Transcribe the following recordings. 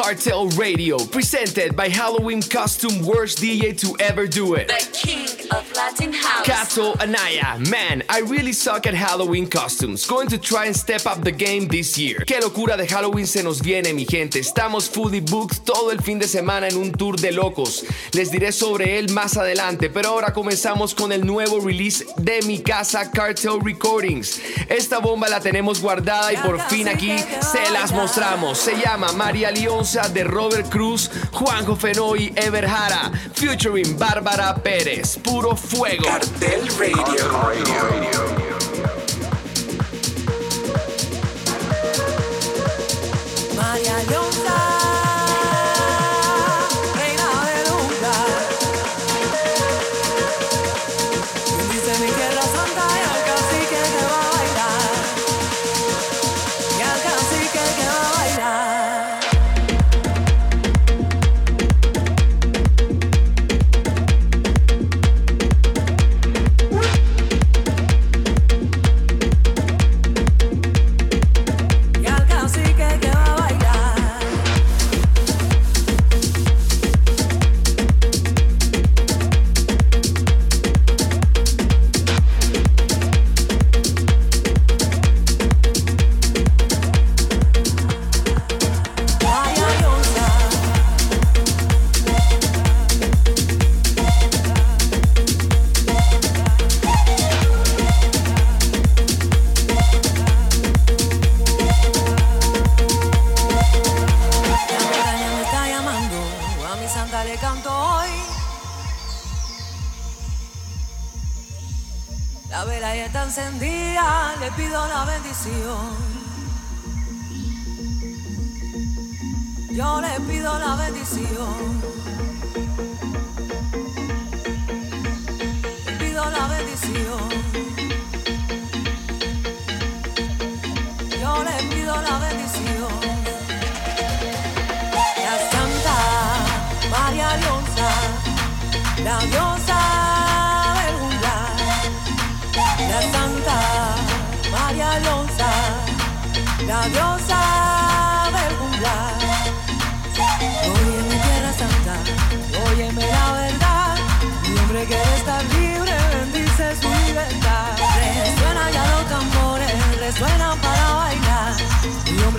Cartel Radio, presented by Halloween Costume Worst DJ to ever do it. The king of Latin House. Kato Anaya, man, I really suck at Halloween costumes. Going to try and step up the game this year. Qué locura de Halloween se nos viene, mi gente. Estamos fully booked todo el fin de semana en un tour de locos. Les diré sobre él más adelante, pero ahora comenzamos con el nuevo release de mi casa Cartel Recordings. Esta bomba la tenemos guardada y por fin aquí se las mostramos. Se llama María Lionza de Robert Cruz, Juanjo Fenoy, Ever Jara, featuring Bárbara Pérez. Puro fuego. Cartel Radio. María Leonza,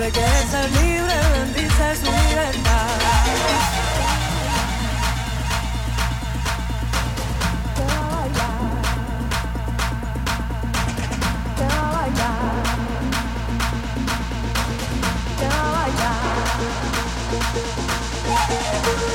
Hombre quiere ser libre, bendice su libertad. Y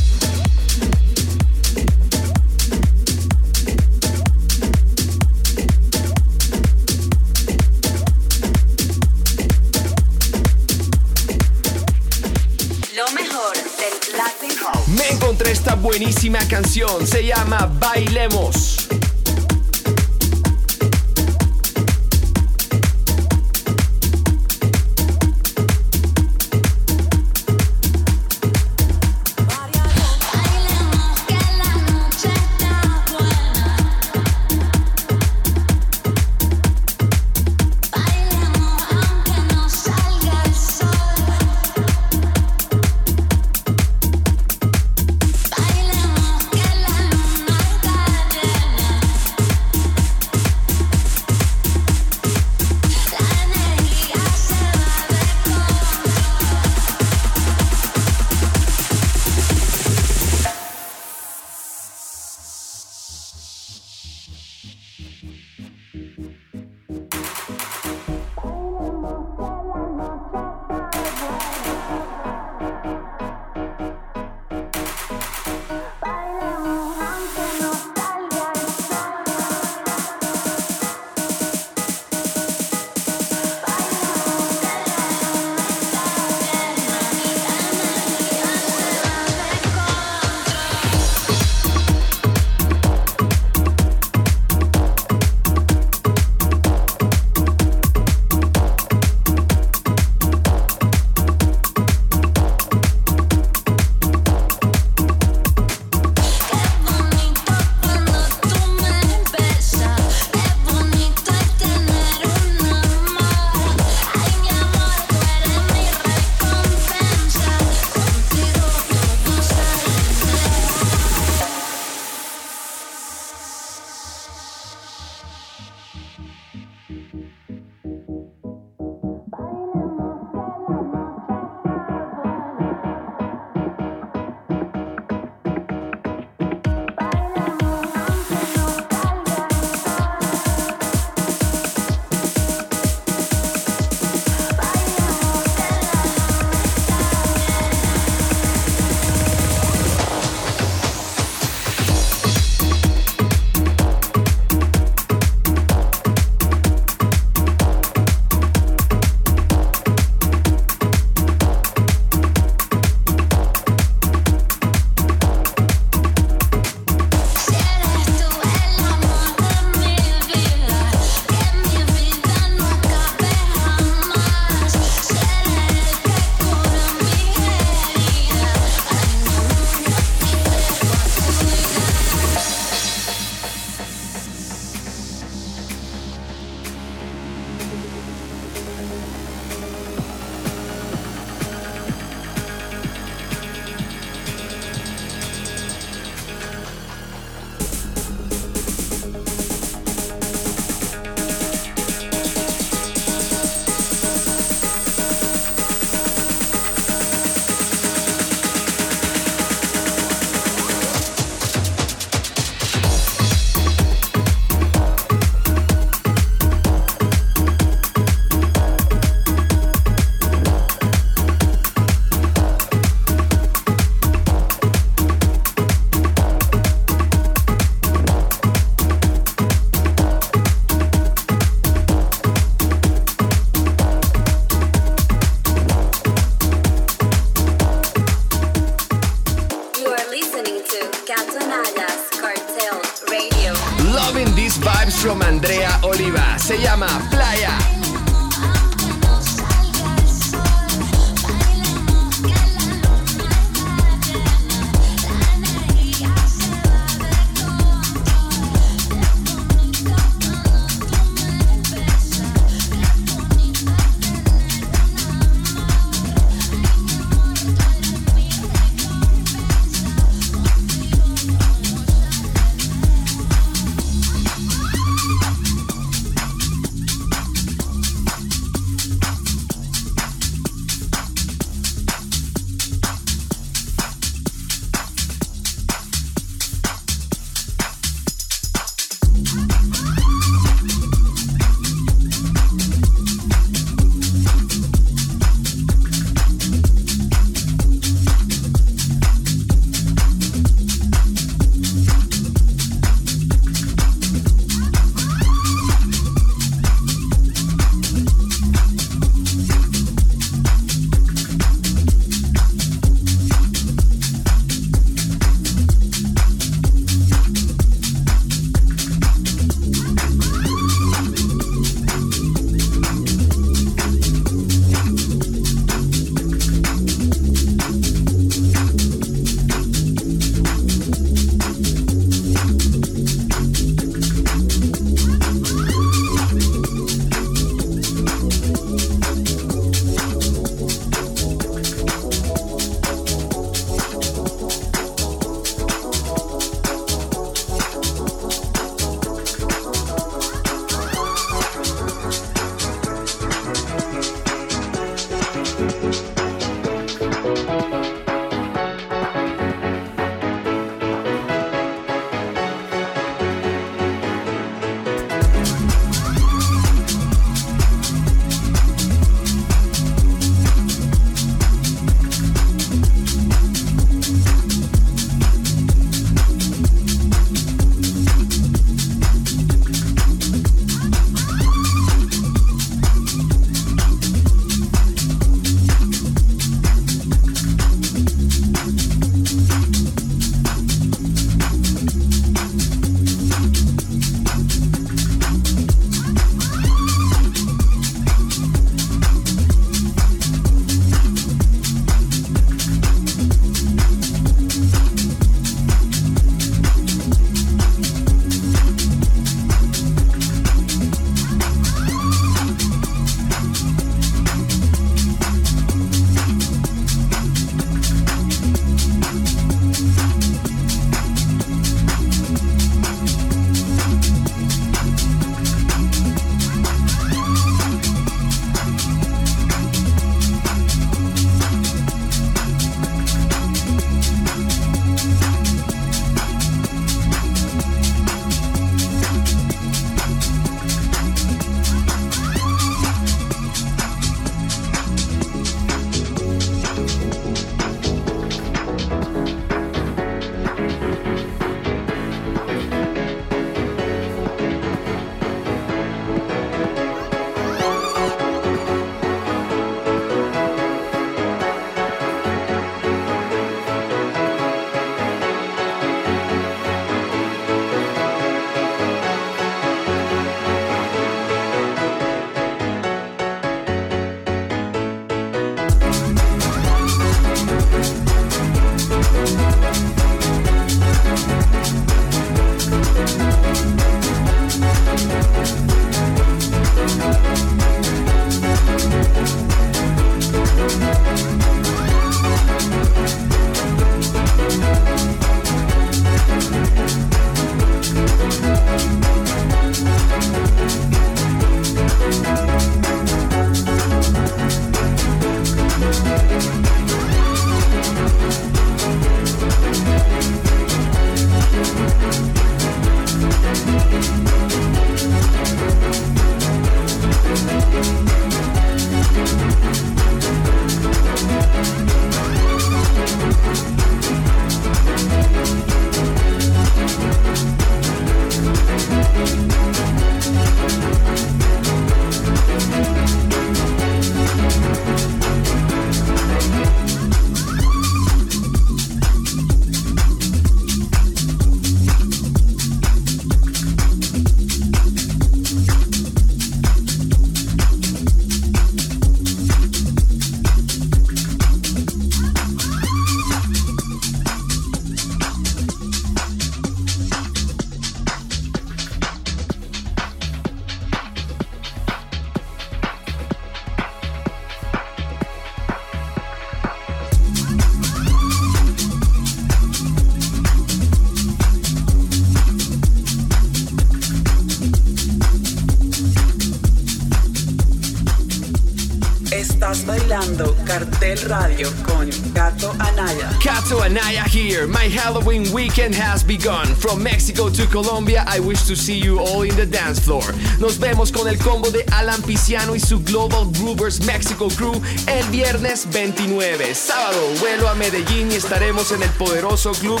Kato Anaya here. My Halloween weekend has begun. From Mexico to Colombia, I wish to see you all in the dance floor. Nos vemos con el combo de Alan Pisciano y su Global Groovers Mexico Crew el viernes 29. Sábado, vuelo a Medellín y estaremos en el poderoso club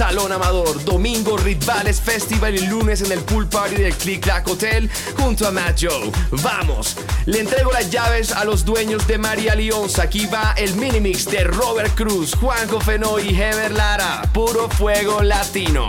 Salón Amador. Domingo, Rituales Festival y lunes en el pool party del Click Clack Hotel junto a Matt Joe. Vamos, le entrego las llaves a los dueños de María Leonza. Aquí va el mini mix de Robert Cruz, Juanjo Fenoy y Heber Lara. Puro fuego latino.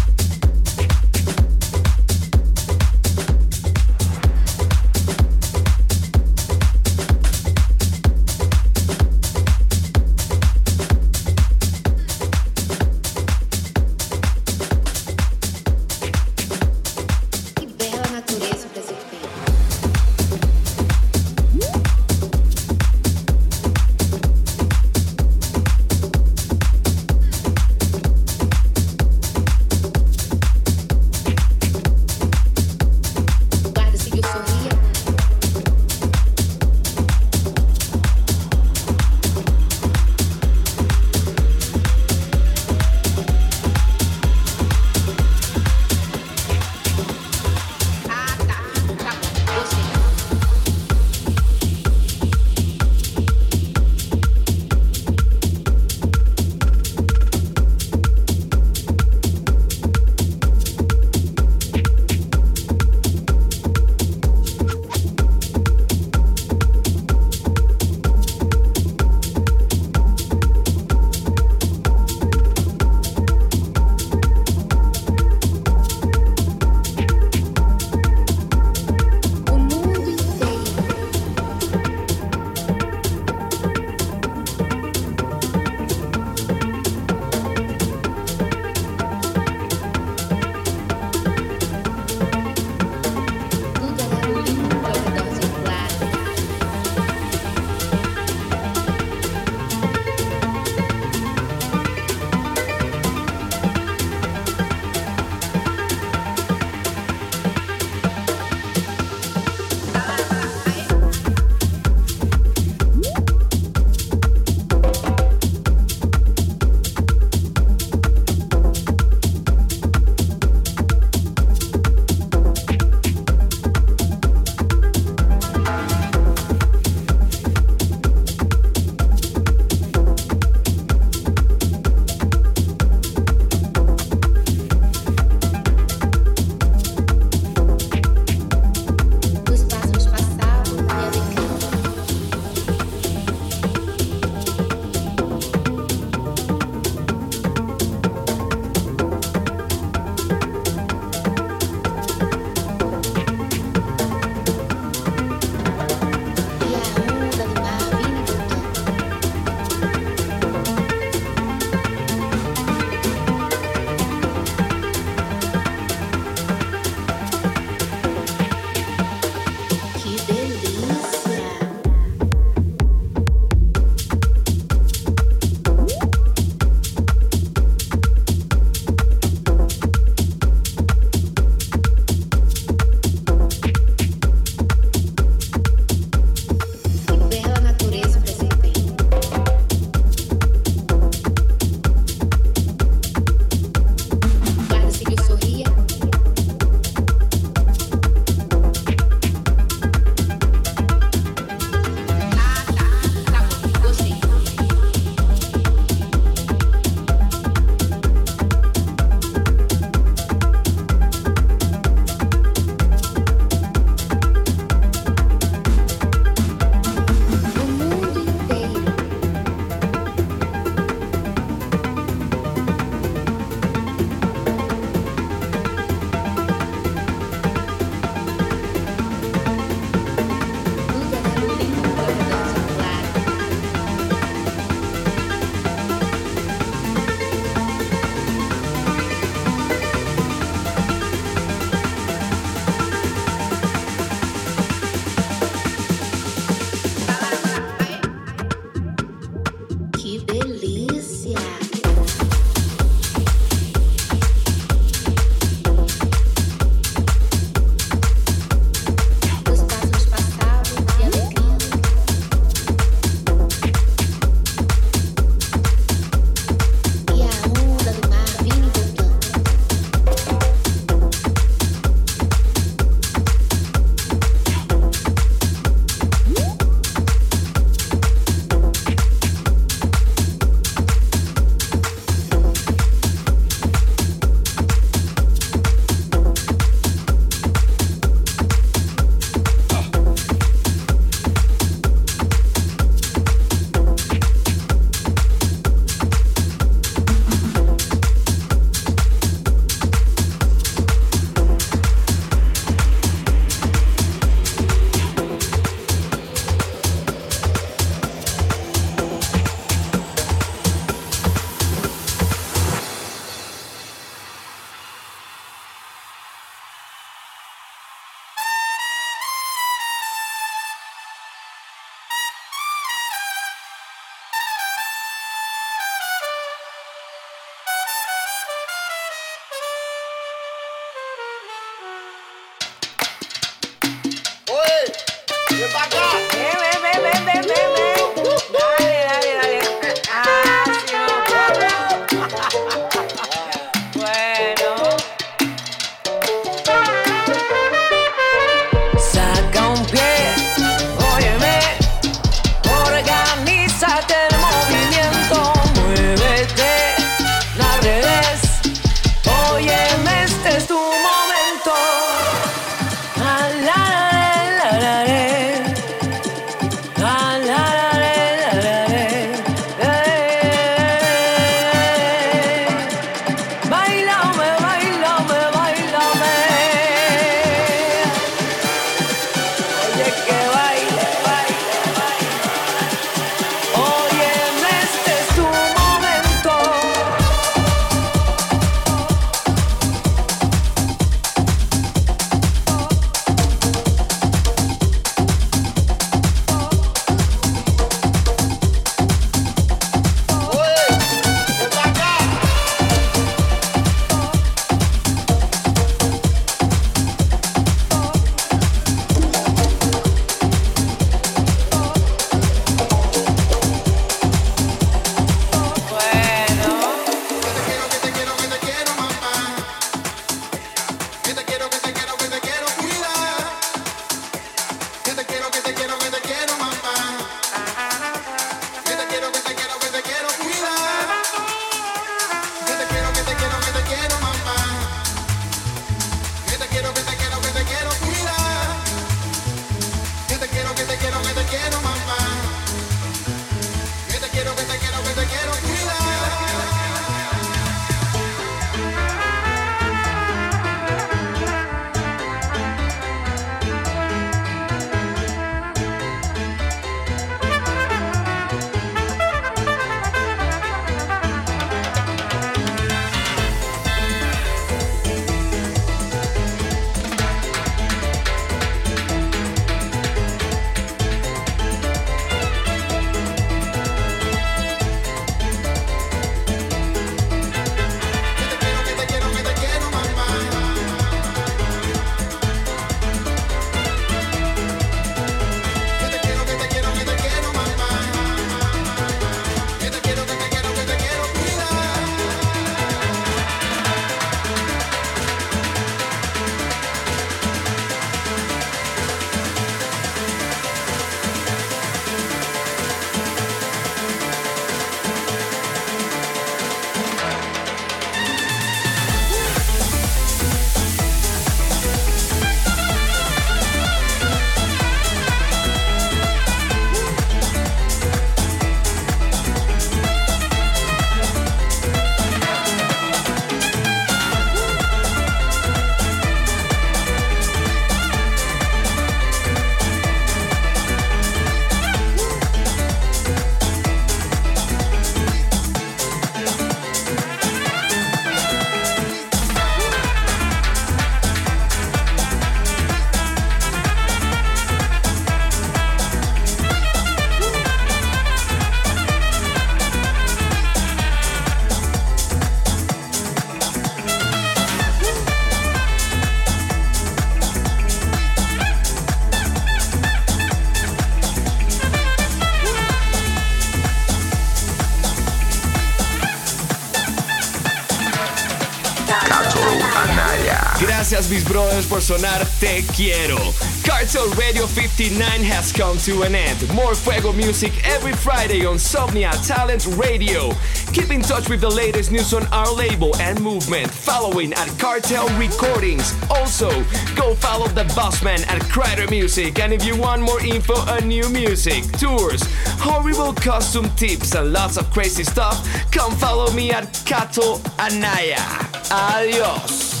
Mis brothers por sonar Te Quiero. Cartel Radio 59 has come to an end. More Fuego music every Friday on Somnia Talent Radio. Keep in touch with the latest news on our label and movement. Following at Cartel Recordings. Also, go follow the Bossman at Kryder Music. And if you want more info on new music, tours, horrible costume tips, and lots of crazy stuff, come follow me at Kato Anaya. Adios.